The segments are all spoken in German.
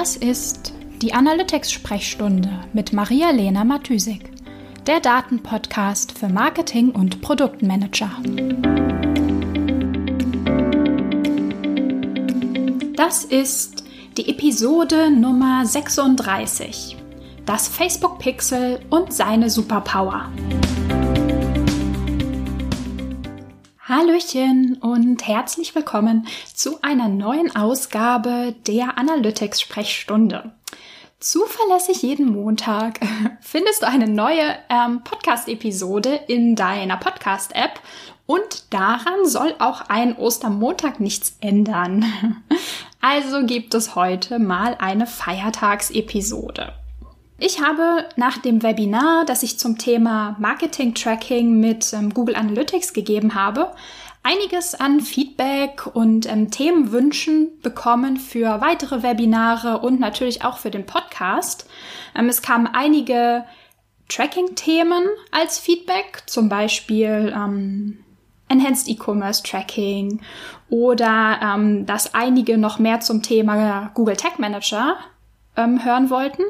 Das ist die Analytics-Sprechstunde mit Maria-Lena Matysik, der Datenpodcast für Marketing und Produktmanager. Das ist die Episode Nummer 36. Das Facebook Pixel und seine Superpower. Hallöchen und herzlich willkommen zu einer neuen Ausgabe der Analytics Sprechstunde. Zuverlässig jeden Montag findest du eine neue ähm, Podcast-Episode in deiner Podcast-App und daran soll auch ein Ostermontag nichts ändern. Also gibt es heute mal eine Feiertagsepisode. Ich habe nach dem Webinar, das ich zum Thema Marketing Tracking mit ähm, Google Analytics gegeben habe, einiges an Feedback und ähm, Themenwünschen bekommen für weitere Webinare und natürlich auch für den Podcast. Ähm, es kamen einige Tracking-Themen als Feedback, zum Beispiel ähm, Enhanced E-Commerce Tracking oder ähm, dass einige noch mehr zum Thema Google Tag Manager ähm, hören wollten.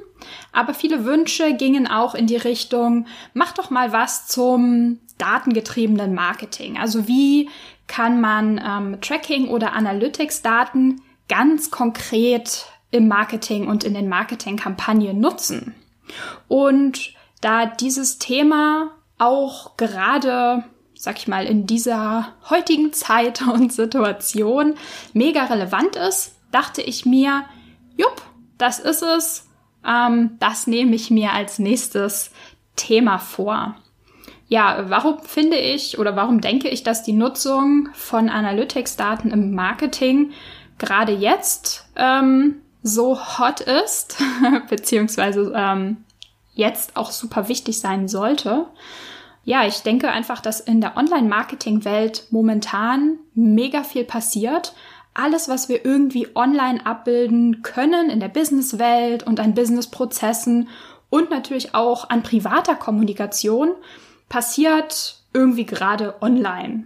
Aber viele Wünsche gingen auch in die Richtung, mach doch mal was zum datengetriebenen Marketing. Also wie kann man ähm, Tracking oder Analytics-Daten ganz konkret im Marketing und in den Marketingkampagnen nutzen? Und da dieses Thema auch gerade sag ich mal, in dieser heutigen Zeit und Situation mega relevant ist, dachte ich mir, jupp, das ist es. Ähm, das nehme ich mir als nächstes Thema vor. Ja, warum finde ich oder warum denke ich, dass die Nutzung von Analytics-Daten im Marketing gerade jetzt ähm, so hot ist, beziehungsweise ähm, jetzt auch super wichtig sein sollte? Ja, ich denke einfach, dass in der Online-Marketing-Welt momentan mega viel passiert alles, was wir irgendwie online abbilden können in der Businesswelt und an Businessprozessen und natürlich auch an privater Kommunikation, passiert irgendwie gerade online.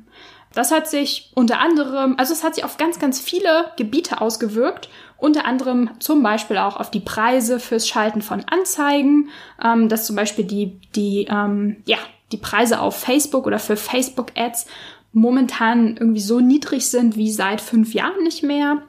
Das hat sich unter anderem, also es hat sich auf ganz, ganz viele Gebiete ausgewirkt, unter anderem zum Beispiel auch auf die Preise fürs Schalten von Anzeigen, ähm, dass zum Beispiel die, die, ähm, ja, die Preise auf Facebook oder für Facebook-Ads momentan irgendwie so niedrig sind wie seit fünf Jahren nicht mehr.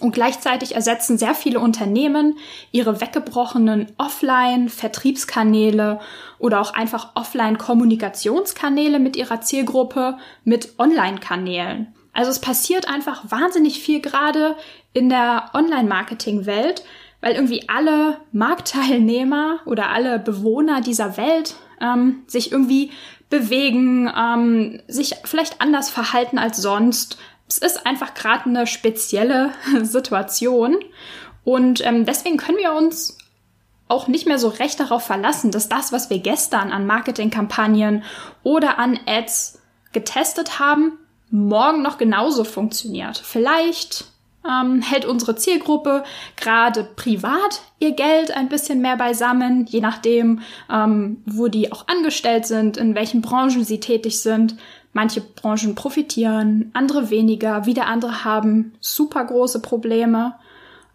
Und gleichzeitig ersetzen sehr viele Unternehmen ihre weggebrochenen Offline-Vertriebskanäle oder auch einfach Offline-Kommunikationskanäle mit ihrer Zielgruppe mit Online-Kanälen. Also es passiert einfach wahnsinnig viel gerade in der Online-Marketing-Welt, weil irgendwie alle Marktteilnehmer oder alle Bewohner dieser Welt ähm, sich irgendwie bewegen, ähm, sich vielleicht anders verhalten als sonst. Es ist einfach gerade eine spezielle Situation. Und ähm, deswegen können wir uns auch nicht mehr so recht darauf verlassen, dass das, was wir gestern an Marketingkampagnen oder an Ads getestet haben, morgen noch genauso funktioniert. Vielleicht ähm, hält unsere Zielgruppe gerade privat ihr Geld ein bisschen mehr beisammen, je nachdem, ähm, wo die auch angestellt sind, in welchen Branchen sie tätig sind. Manche Branchen profitieren, andere weniger, wieder andere haben super große Probleme.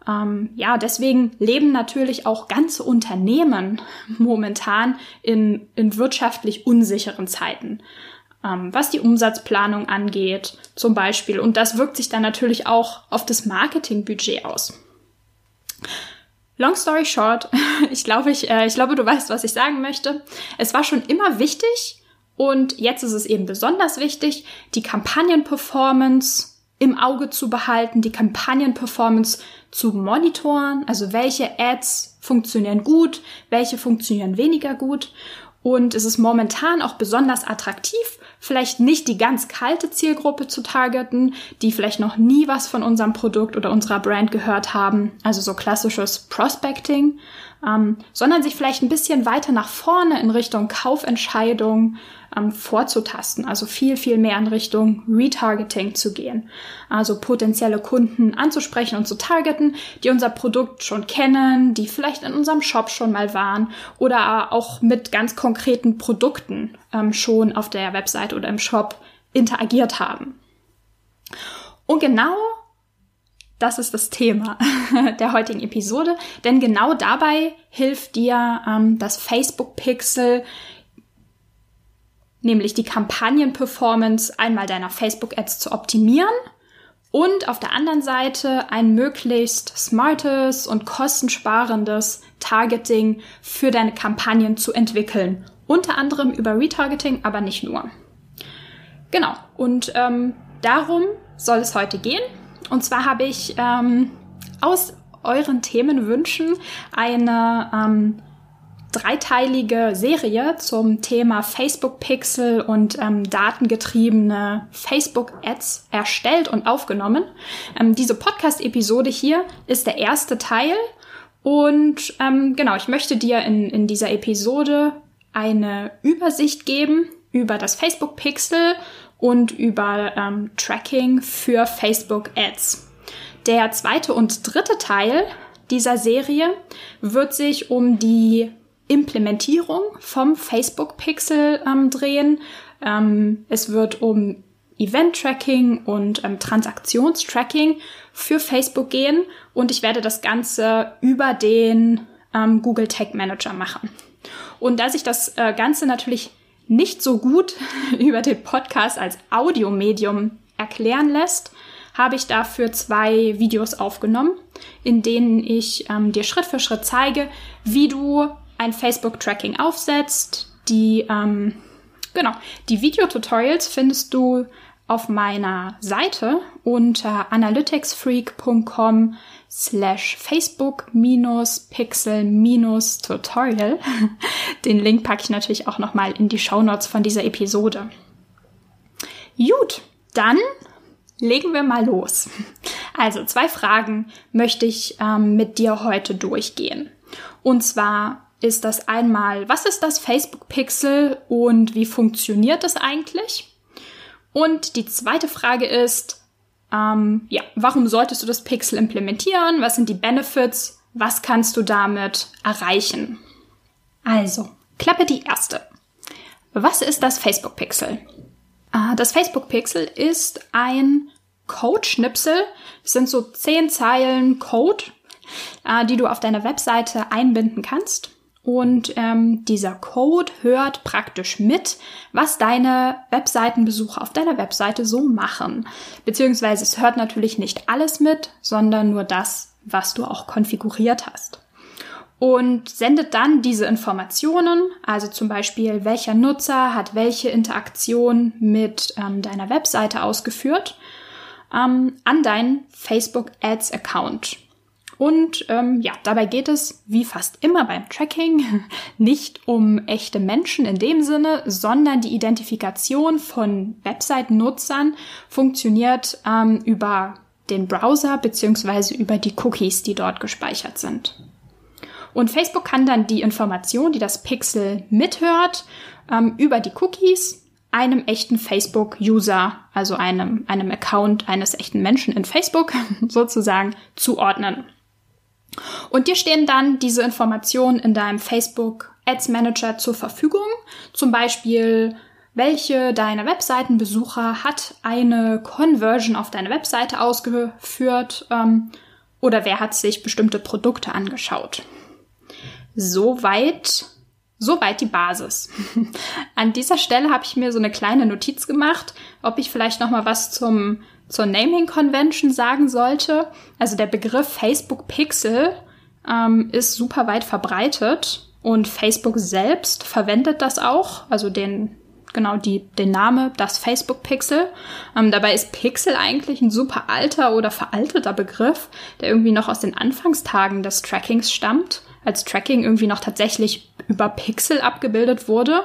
Ähm, ja, deswegen leben natürlich auch ganze Unternehmen momentan in, in wirtschaftlich unsicheren Zeiten ähm, was die Umsatzplanung angeht, zum Beispiel. Und das wirkt sich dann natürlich auch auf das Marketingbudget aus. Long story short, ich glaube, ich, äh, ich glaube, du weißt, was ich sagen möchte. Es war schon immer wichtig und jetzt ist es eben besonders wichtig, die Kampagnenperformance im Auge zu behalten, die Kampagnenperformance zu monitoren, also welche Ads funktionieren gut, welche funktionieren weniger gut. Und es ist momentan auch besonders attraktiv, vielleicht nicht die ganz kalte Zielgruppe zu targeten, die vielleicht noch nie was von unserem Produkt oder unserer Brand gehört haben, also so klassisches Prospecting, ähm, sondern sich vielleicht ein bisschen weiter nach vorne in Richtung Kaufentscheidung ähm, vorzutasten, also viel, viel mehr in Richtung Retargeting zu gehen. Also potenzielle Kunden anzusprechen und zu targeten, die unser Produkt schon kennen, die vielleicht in unserem Shop schon mal waren oder auch mit ganz Produkten ähm, schon auf der Website oder im Shop interagiert haben. Und genau das ist das Thema der heutigen Episode, denn genau dabei hilft dir ähm, das Facebook Pixel, nämlich die Kampagnenperformance einmal deiner Facebook Ads zu optimieren und auf der anderen Seite ein möglichst smartes und kostensparendes Targeting für deine Kampagnen zu entwickeln. Unter anderem über Retargeting, aber nicht nur. Genau, und ähm, darum soll es heute gehen. Und zwar habe ich ähm, aus euren Themenwünschen eine ähm, dreiteilige Serie zum Thema Facebook Pixel und ähm, datengetriebene Facebook Ads erstellt und aufgenommen. Ähm, diese Podcast-Episode hier ist der erste Teil. Und ähm, genau, ich möchte dir in, in dieser Episode eine Übersicht geben über das Facebook Pixel und über ähm, Tracking für Facebook Ads. Der zweite und dritte Teil dieser Serie wird sich um die Implementierung vom Facebook Pixel ähm, drehen. Ähm, es wird um Event-Tracking und ähm, Transaktionstracking für Facebook gehen und ich werde das Ganze über den ähm, Google Tag Manager machen. Und da sich das äh, Ganze natürlich nicht so gut über den Podcast als Audiomedium erklären lässt, habe ich dafür zwei Videos aufgenommen, in denen ich ähm, dir Schritt für Schritt zeige, wie du ein Facebook-Tracking aufsetzt. Die, ähm, genau, die Videotutorials findest du auf meiner Seite unter analyticsfreak.com slash Facebook minus Pixel minus Tutorial. Den Link packe ich natürlich auch nochmal in die Shownotes von dieser Episode. Gut, dann legen wir mal los. Also zwei Fragen möchte ich ähm, mit dir heute durchgehen. Und zwar ist das einmal, was ist das Facebook Pixel und wie funktioniert es eigentlich? Und die zweite Frage ist, ähm, ja, warum solltest du das Pixel implementieren? Was sind die Benefits? Was kannst du damit erreichen? Also, Klappe die erste. Was ist das Facebook Pixel? Äh, das Facebook Pixel ist ein Code-Schnipsel. Es sind so zehn Zeilen Code, äh, die du auf deiner Webseite einbinden kannst. Und ähm, dieser Code hört praktisch mit, was deine Webseitenbesucher auf deiner Webseite so machen. Beziehungsweise es hört natürlich nicht alles mit, sondern nur das, was du auch konfiguriert hast. Und sendet dann diese Informationen, also zum Beispiel, welcher Nutzer hat welche Interaktion mit ähm, deiner Webseite ausgeführt, ähm, an deinen Facebook Ads Account. Und ähm, ja, dabei geht es, wie fast immer beim Tracking, nicht um echte Menschen in dem Sinne, sondern die Identifikation von Website-Nutzern funktioniert ähm, über den Browser beziehungsweise über die Cookies, die dort gespeichert sind. Und Facebook kann dann die Information, die das Pixel mithört, ähm, über die Cookies einem echten Facebook-User, also einem, einem Account eines echten Menschen in Facebook sozusagen zuordnen. Und dir stehen dann diese Informationen in deinem Facebook Ads Manager zur Verfügung. Zum Beispiel, welche deiner Webseitenbesucher hat eine Conversion auf deine Webseite ausgeführt ähm, oder wer hat sich bestimmte Produkte angeschaut. Soweit, soweit die Basis. An dieser Stelle habe ich mir so eine kleine Notiz gemacht, ob ich vielleicht noch mal was zum zur Naming Convention sagen sollte. Also der Begriff Facebook Pixel ähm, ist super weit verbreitet und Facebook selbst verwendet das auch, also den genau die, den Name, das Facebook Pixel. Ähm, dabei ist Pixel eigentlich ein super alter oder veralteter Begriff, der irgendwie noch aus den Anfangstagen des Trackings stammt, als Tracking irgendwie noch tatsächlich über Pixel abgebildet wurde.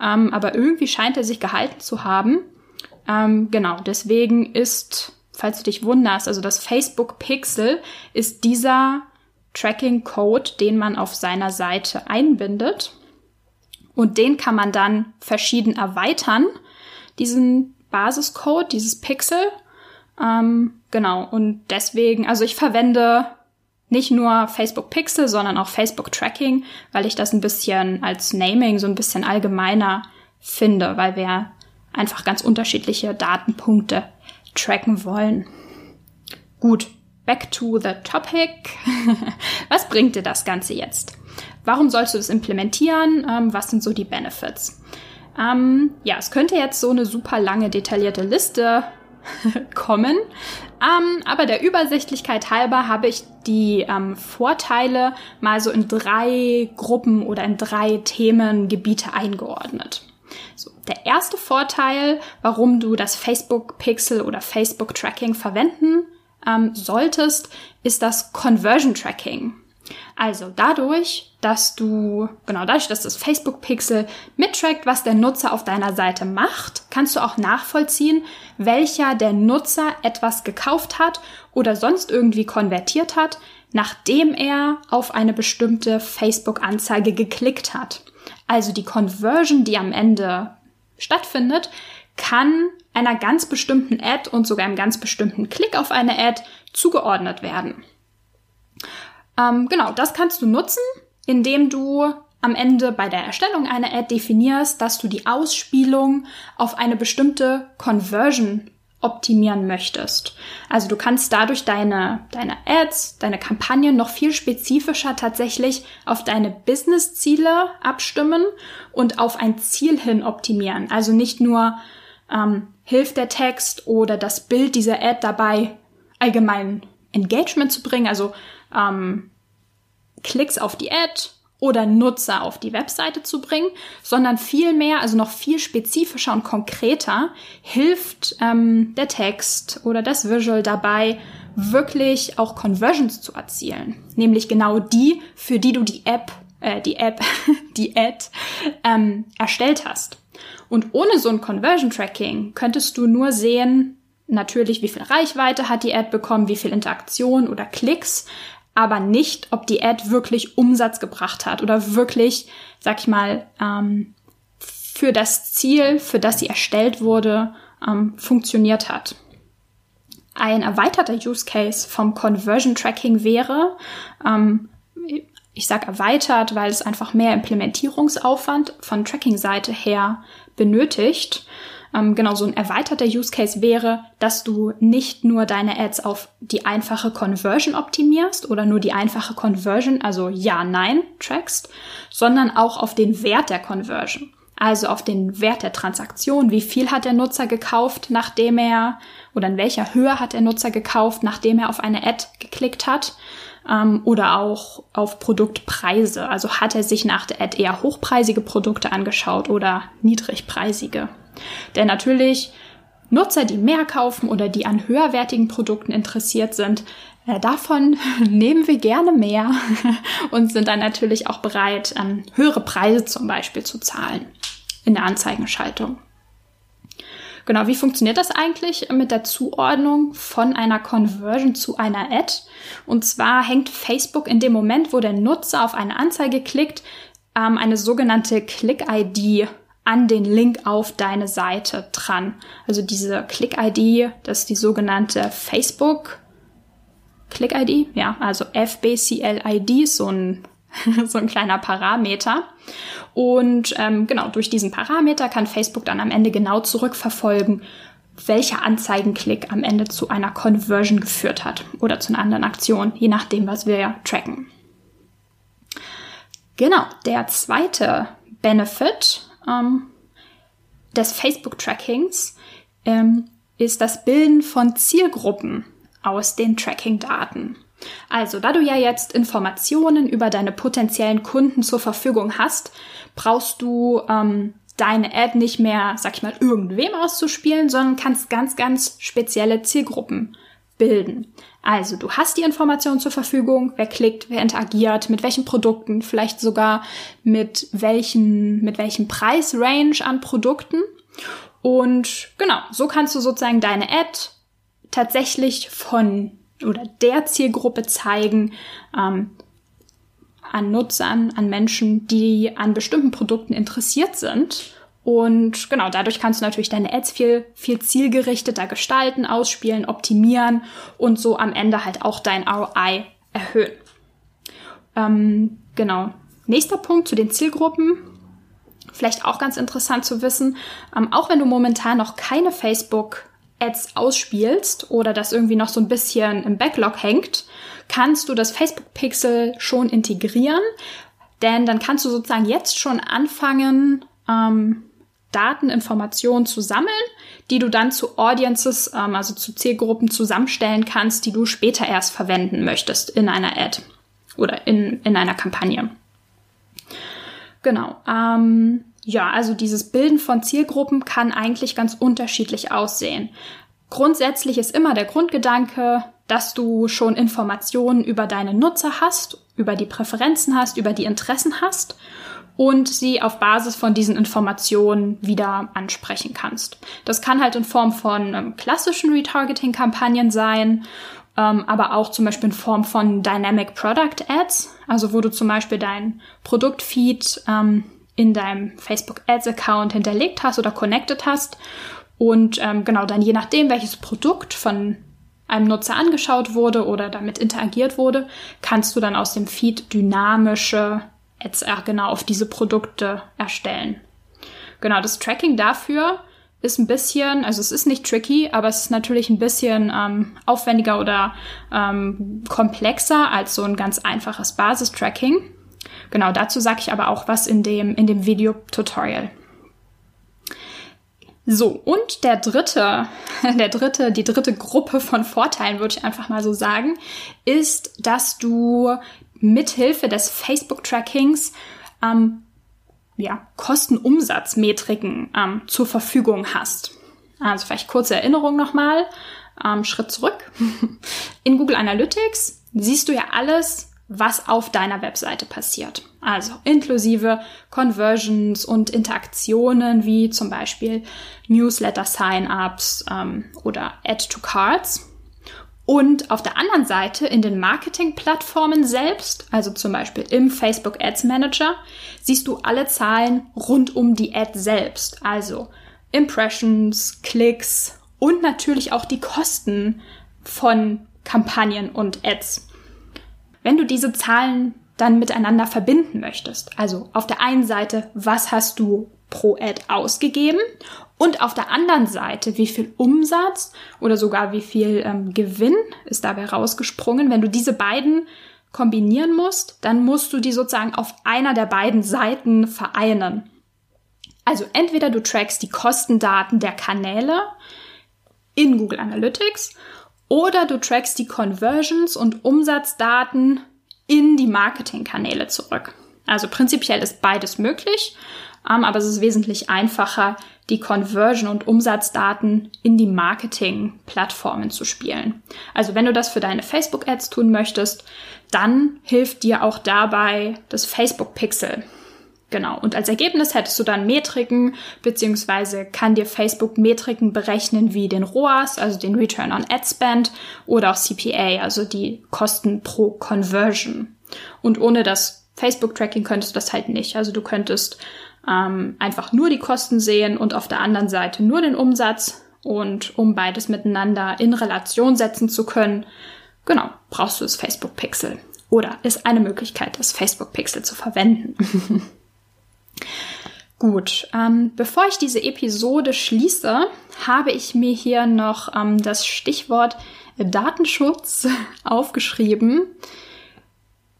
Ähm, aber irgendwie scheint er sich gehalten zu haben. Ähm, genau, deswegen ist, falls du dich wunderst, also das Facebook Pixel ist dieser Tracking-Code, den man auf seiner Seite einbindet. Und den kann man dann verschieden erweitern, diesen Basiscode, dieses Pixel. Ähm, genau, und deswegen, also ich verwende nicht nur Facebook Pixel, sondern auch Facebook Tracking, weil ich das ein bisschen als Naming so ein bisschen allgemeiner finde, weil wir einfach ganz unterschiedliche Datenpunkte tracken wollen. Gut, back to the topic. was bringt dir das Ganze jetzt? Warum sollst du es implementieren? Ähm, was sind so die Benefits? Ähm, ja, es könnte jetzt so eine super lange, detaillierte Liste kommen. Ähm, aber der Übersichtlichkeit halber habe ich die ähm, Vorteile mal so in drei Gruppen oder in drei Themengebiete eingeordnet. So, der erste Vorteil, warum du das Facebook Pixel oder Facebook Tracking verwenden ähm, solltest, ist das Conversion Tracking. Also dadurch, dass du, genau dadurch, dass das Facebook Pixel mittrackt, was der Nutzer auf deiner Seite macht, kannst du auch nachvollziehen, welcher der Nutzer etwas gekauft hat oder sonst irgendwie konvertiert hat, nachdem er auf eine bestimmte Facebook-Anzeige geklickt hat. Also die Conversion, die am Ende stattfindet, kann einer ganz bestimmten Ad und sogar einem ganz bestimmten Klick auf eine Ad zugeordnet werden. Ähm, genau, das kannst du nutzen, indem du am Ende bei der Erstellung einer Ad definierst, dass du die Ausspielung auf eine bestimmte Conversion optimieren möchtest. Also du kannst dadurch deine, deine Ads, deine Kampagnen noch viel spezifischer tatsächlich auf deine Business-Ziele abstimmen und auf ein Ziel hin optimieren. Also nicht nur ähm, hilft der Text oder das Bild dieser Ad dabei, allgemein Engagement zu bringen, also ähm, Klicks auf die Ad oder Nutzer auf die Webseite zu bringen, sondern vielmehr, also noch viel spezifischer und konkreter, hilft ähm, der Text oder das Visual dabei, wirklich auch Conversions zu erzielen. Nämlich genau die, für die du die App, äh, die App, die Ad ähm, erstellt hast. Und ohne so ein Conversion Tracking könntest du nur sehen, natürlich, wie viel Reichweite hat die Ad bekommen, wie viel Interaktion oder Klicks, aber nicht, ob die Ad wirklich Umsatz gebracht hat oder wirklich, sag ich mal, ähm, für das Ziel, für das sie erstellt wurde, ähm, funktioniert hat. Ein erweiterter Use Case vom Conversion Tracking wäre, ähm, ich sage erweitert, weil es einfach mehr Implementierungsaufwand von Tracking-Seite her benötigt. Ähm, genau, so ein erweiterter Use Case wäre, dass du nicht nur deine Ads auf die einfache Conversion optimierst oder nur die einfache Conversion, also ja, nein, trackst, sondern auch auf den Wert der Conversion. Also auf den Wert der Transaktion, wie viel hat der Nutzer gekauft, nachdem er, oder in welcher Höhe hat der Nutzer gekauft, nachdem er auf eine Ad geklickt hat ähm, oder auch auf Produktpreise. Also hat er sich nach der Ad eher hochpreisige Produkte angeschaut oder niedrigpreisige. Denn natürlich Nutzer, die mehr kaufen oder die an höherwertigen Produkten interessiert sind, äh, davon nehmen wir gerne mehr und sind dann natürlich auch bereit, ähm, höhere Preise zum Beispiel zu zahlen in der Anzeigenschaltung. Genau, wie funktioniert das eigentlich mit der Zuordnung von einer Conversion zu einer Ad? Und zwar hängt Facebook in dem Moment, wo der Nutzer auf eine Anzeige klickt, ähm, eine sogenannte Click-ID an den Link auf deine Seite dran. Also diese Click-ID, das ist die sogenannte Facebook Click-ID, ja, also FBCL-ID, so ein, so ein kleiner Parameter. Und ähm, genau, durch diesen Parameter kann Facebook dann am Ende genau zurückverfolgen, welcher Anzeigenklick am Ende zu einer Conversion geführt hat oder zu einer anderen Aktion, je nachdem, was wir tracken. Genau, der zweite Benefit ähm, des Facebook-Trackings ähm, ist das Bilden von Zielgruppen aus den Tracking-Daten. Also, da du ja jetzt Informationen über deine potenziellen Kunden zur Verfügung hast, brauchst du ähm, deine Ad nicht mehr, sag ich mal, irgendwem auszuspielen, sondern kannst ganz, ganz spezielle Zielgruppen bilden. Also du hast die Informationen zur Verfügung, wer klickt, wer interagiert, mit welchen Produkten, vielleicht sogar mit welchen, mit welchem Preisrange an Produkten. Und genau, so kannst du sozusagen deine Ad tatsächlich von oder der Zielgruppe zeigen, ähm, an Nutzern, an Menschen, die an bestimmten Produkten interessiert sind. Und genau, dadurch kannst du natürlich deine Ads viel, viel zielgerichteter gestalten, ausspielen, optimieren und so am Ende halt auch dein ROI erhöhen. Ähm, genau. Nächster Punkt zu den Zielgruppen. Vielleicht auch ganz interessant zu wissen, ähm, auch wenn du momentan noch keine Facebook Ads ausspielst oder das irgendwie noch so ein bisschen im Backlog hängt, kannst du das Facebook Pixel schon integrieren, denn dann kannst du sozusagen jetzt schon anfangen, ähm, Daten, Informationen zu sammeln, die du dann zu Audiences, ähm, also zu Zielgruppen zusammenstellen kannst, die du später erst verwenden möchtest in einer Ad oder in, in einer Kampagne. Genau. Ähm, ja, also dieses Bilden von Zielgruppen kann eigentlich ganz unterschiedlich aussehen. Grundsätzlich ist immer der Grundgedanke, dass du schon Informationen über deine Nutzer hast, über die Präferenzen hast, über die Interessen hast und sie auf Basis von diesen Informationen wieder ansprechen kannst. Das kann halt in Form von ähm, klassischen Retargeting-Kampagnen sein, ähm, aber auch zum Beispiel in Form von Dynamic Product Ads, also wo du zum Beispiel dein Produktfeed ähm, in deinem Facebook Ads Account hinterlegt hast oder connected hast und ähm, genau dann je nachdem, welches Produkt von einem Nutzer angeschaut wurde oder damit interagiert wurde, kannst du dann aus dem Feed dynamische Ads äh, genau auf diese Produkte erstellen. Genau, das Tracking dafür ist ein bisschen, also es ist nicht tricky, aber es ist natürlich ein bisschen ähm, aufwendiger oder ähm, komplexer als so ein ganz einfaches Basistracking. Genau, dazu sage ich aber auch was in dem, in dem Video-Tutorial. So, und der dritte, der dritte, die dritte Gruppe von Vorteilen, würde ich einfach mal so sagen, ist, dass du mithilfe des Facebook-Trackings ähm, ja, Kostenumsatzmetriken ähm, zur Verfügung hast. Also vielleicht kurze Erinnerung nochmal, ähm, Schritt zurück. In Google Analytics siehst du ja alles, was auf deiner Webseite passiert. Also inklusive Conversions und Interaktionen wie zum Beispiel Newsletter-Sign-ups ähm, oder Add to Cards. Und auf der anderen Seite in den Marketing-Plattformen selbst, also zum Beispiel im Facebook Ads Manager, siehst du alle Zahlen rund um die Ad selbst. Also Impressions, Klicks und natürlich auch die Kosten von Kampagnen und Ads. Wenn du diese Zahlen dann miteinander verbinden möchtest, also auf der einen Seite, was hast du pro Ad ausgegeben und auf der anderen Seite, wie viel Umsatz oder sogar wie viel ähm, Gewinn ist dabei rausgesprungen. Wenn du diese beiden kombinieren musst, dann musst du die sozusagen auf einer der beiden Seiten vereinen. Also entweder du trackst die Kostendaten der Kanäle in Google Analytics oder du trackst die Conversions und Umsatzdaten in die Marketingkanäle zurück. Also prinzipiell ist beides möglich, ähm, aber es ist wesentlich einfacher, die Conversion- und Umsatzdaten in die Marketing-Plattformen zu spielen. Also wenn du das für deine Facebook-Ads tun möchtest, dann hilft dir auch dabei das Facebook-Pixel. Genau. Und als Ergebnis hättest du dann Metriken, beziehungsweise kann dir Facebook Metriken berechnen wie den ROAS, also den Return on Ad Spend, oder auch CPA, also die Kosten pro Conversion. Und ohne das Facebook-Tracking könntest du das halt nicht. Also du könntest ähm, einfach nur die Kosten sehen und auf der anderen Seite nur den Umsatz. Und um beides miteinander in Relation setzen zu können, genau, brauchst du das Facebook Pixel. Oder ist eine Möglichkeit, das Facebook Pixel zu verwenden. Gut, ähm, bevor ich diese Episode schließe, habe ich mir hier noch ähm, das Stichwort Datenschutz aufgeschrieben.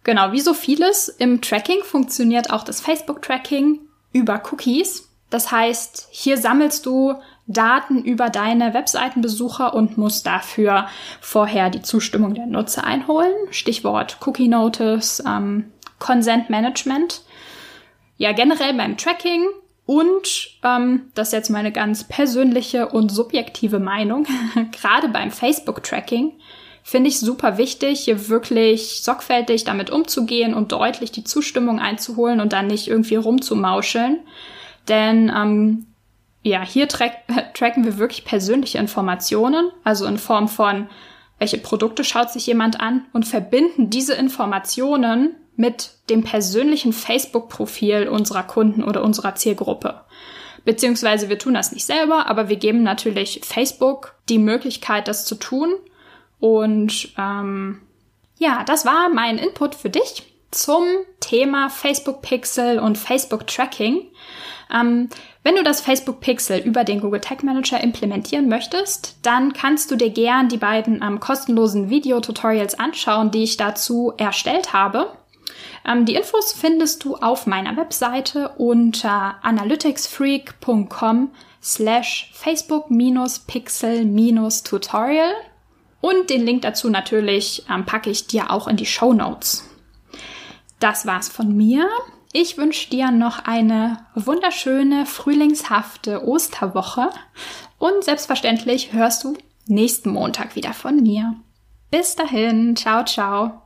Genau, wie so vieles im Tracking funktioniert auch das Facebook-Tracking über Cookies. Das heißt, hier sammelst du Daten über deine Webseitenbesucher und musst dafür vorher die Zustimmung der Nutzer einholen. Stichwort Cookie Notice, ähm, Consent Management. Ja, generell beim Tracking und ähm, das ist jetzt meine ganz persönliche und subjektive Meinung, gerade beim Facebook-Tracking finde ich super wichtig, hier wirklich sorgfältig damit umzugehen und deutlich die Zustimmung einzuholen und dann nicht irgendwie rumzumauscheln. Denn ähm, ja, hier track tracken wir wirklich persönliche Informationen, also in Form von, welche Produkte schaut sich jemand an und verbinden diese Informationen mit dem persönlichen Facebook-Profil unserer Kunden oder unserer Zielgruppe. Beziehungsweise wir tun das nicht selber, aber wir geben natürlich Facebook die Möglichkeit, das zu tun und ähm, ja, das war mein Input für dich. zum Thema Facebook Pixel und Facebook Tracking. Ähm, wenn du das Facebook Pixel über den Google Tag Manager implementieren möchtest, dann kannst du dir gern die beiden ähm, kostenlosen Video-Tutorials anschauen, die ich dazu erstellt habe. Ähm, die Infos findest du auf meiner Webseite unter analyticsfreak.com slash facebook-pixel-tutorial und den Link dazu natürlich ähm, packe ich dir auch in die Show Notes. Das war's von mir. Ich wünsche dir noch eine wunderschöne, frühlingshafte Osterwoche und selbstverständlich hörst du nächsten Montag wieder von mir. Bis dahin, ciao, ciao.